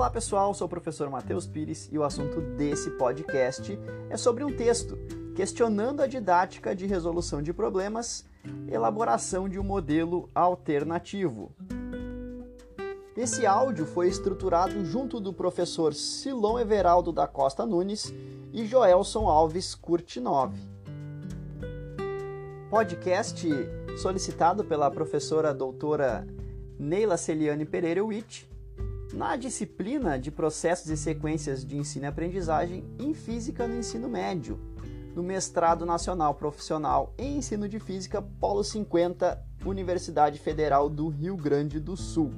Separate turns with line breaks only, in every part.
Olá pessoal, sou o professor Matheus Pires e o assunto desse podcast é sobre um texto questionando a didática de resolução de problemas, elaboração de um modelo alternativo. Esse áudio foi estruturado junto do professor Silon Everaldo da Costa Nunes e Joelson Alves Curtinov. Podcast solicitado pela professora doutora Neila Celiane Pereira Witt na disciplina de processos e sequências de ensino e aprendizagem em física no ensino médio, no mestrado nacional profissional em ensino de física Polo 50, Universidade Federal do Rio Grande do Sul.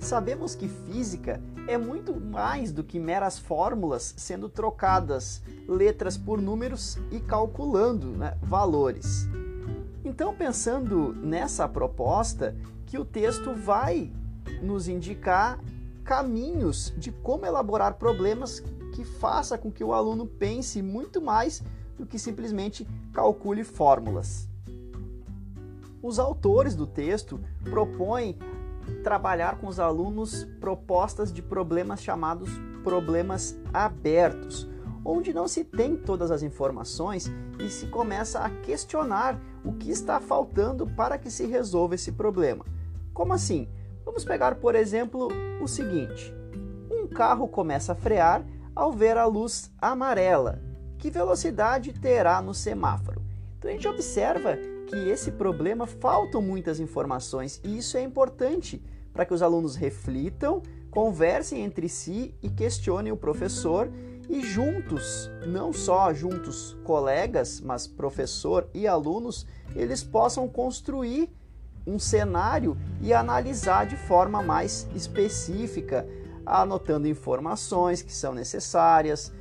Sabemos que física é muito mais do que meras fórmulas sendo trocadas letras por números e calculando né, valores. Então, pensando nessa proposta, que o texto vai nos indicar caminhos de como elaborar problemas que faça com que o aluno pense muito mais do que simplesmente calcule fórmulas. Os autores do texto propõem trabalhar com os alunos propostas de problemas chamados problemas abertos, onde não se tem todas as informações e se começa a questionar o que está faltando para que se resolva esse problema. Como assim? Vamos pegar, por exemplo, o seguinte: um carro começa a frear ao ver a luz amarela. Que velocidade terá no semáforo? Então a gente observa que esse problema faltam muitas informações e isso é importante para que os alunos reflitam, conversem entre si e questionem o professor e juntos, não só juntos colegas, mas professor e alunos, eles possam construir um cenário e analisar de forma mais específica, anotando informações que são necessárias.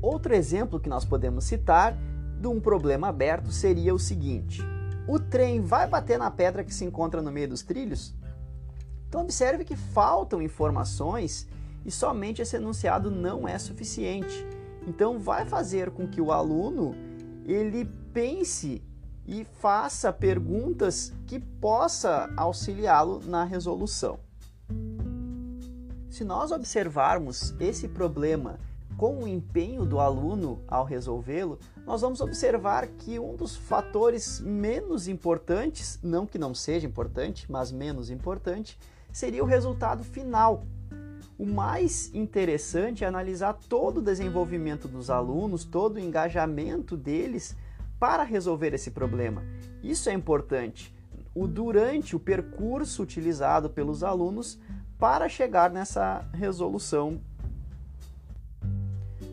Outro exemplo que nós podemos citar de um problema aberto seria o seguinte: o trem vai bater na pedra que se encontra no meio dos trilhos? Então observe que faltam informações e somente esse enunciado não é suficiente. Então vai fazer com que o aluno ele pense e faça perguntas que possa auxiliá-lo na resolução. Se nós observarmos esse problema com o empenho do aluno ao resolvê-lo, nós vamos observar que um dos fatores menos importantes, não que não seja importante, mas menos importante, seria o resultado final. O mais interessante é analisar todo o desenvolvimento dos alunos, todo o engajamento deles para resolver esse problema. Isso é importante. O durante o percurso utilizado pelos alunos para chegar nessa resolução.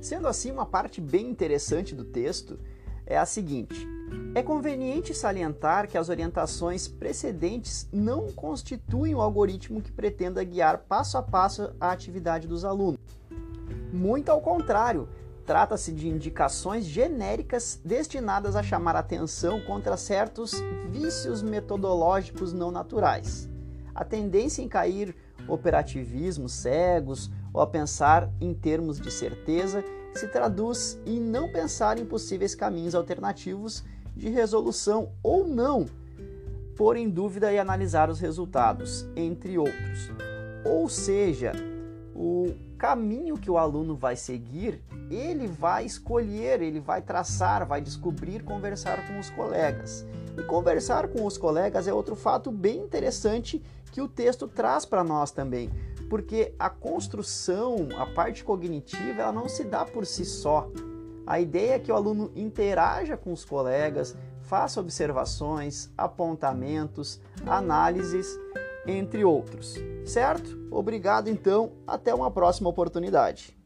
Sendo assim, uma parte bem interessante do texto é a seguinte: é conveniente salientar que as orientações precedentes não constituem o algoritmo que pretenda guiar passo a passo a atividade dos alunos. Muito ao contrário, Trata-se de indicações genéricas destinadas a chamar atenção contra certos vícios metodológicos não naturais. A tendência em cair operativismos cegos ou a pensar em termos de certeza se traduz em não pensar em possíveis caminhos alternativos de resolução ou não, pôr em dúvida e analisar os resultados, entre outros. Ou seja, o caminho que o aluno vai seguir, ele vai escolher, ele vai traçar, vai descobrir, conversar com os colegas. E conversar com os colegas é outro fato bem interessante que o texto traz para nós também, porque a construção, a parte cognitiva, ela não se dá por si só. A ideia é que o aluno interaja com os colegas, faça observações, apontamentos, análises entre outros. Certo? Obrigado então, até uma próxima oportunidade.